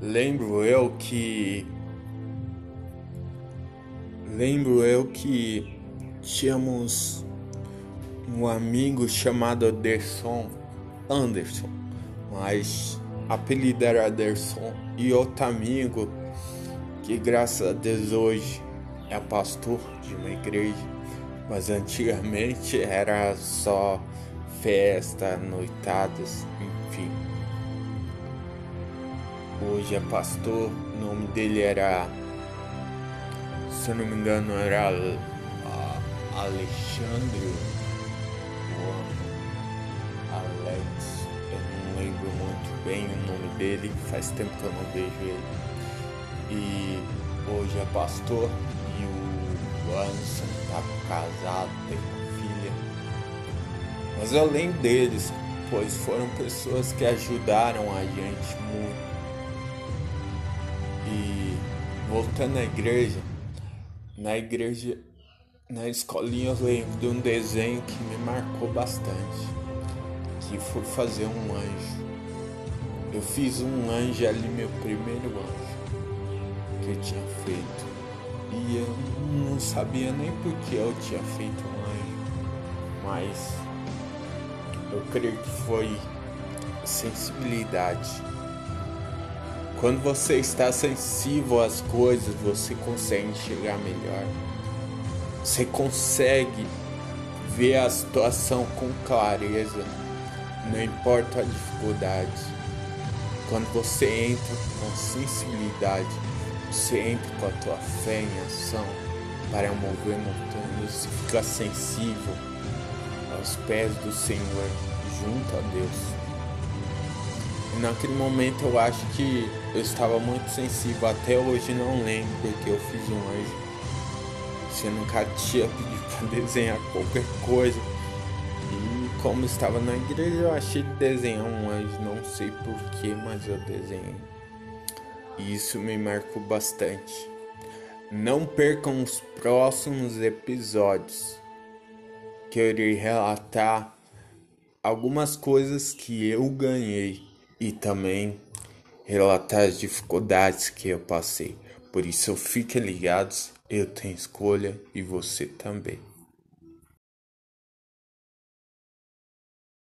Lembro eu que. Lembro eu que tínhamos um amigo chamado Anderson. Anderson, mas apelido era Anderson. E outro amigo que, graças a Deus, hoje é pastor de uma igreja, mas antigamente era só festa, noitadas, enfim hoje é pastor. O nome dele era, se eu não me engano, era Alexandre Alex. Eu não lembro muito bem o nome dele. Faz tempo que eu não vejo ele. E hoje é pastor e o Anderson tá casado, tem uma filha. Mas eu lembro deles, pois foram pessoas que ajudaram a gente muito e voltando à igreja, na igreja, na escolinha eu lembro de um desenho que me marcou bastante, que foi fazer um anjo. Eu fiz um anjo ali, meu primeiro anjo que eu tinha feito. E eu não sabia nem por que eu tinha feito um anjo, mas eu creio que foi sensibilidade quando você está sensível às coisas, você consegue enxergar melhor. Você consegue ver a situação com clareza, não importa a dificuldade. Quando você entra com sensibilidade, você entra com a tua fé em ação para mover montanhas, você fica sensível aos pés do Senhor, junto a Deus naquele momento eu acho que eu estava muito sensível. Até hoje não lembro porque eu fiz um anjo. Eu nunca tinha pedido para desenhar qualquer coisa. E como estava na igreja, eu achei de desenhar um anjo. Não sei porquê, mas eu desenhei. E isso me marcou bastante. Não percam os próximos episódios que eu irei relatar algumas coisas que eu ganhei e também relatar as dificuldades que eu passei. Por isso, fiquem ligados, eu tenho escolha e você também.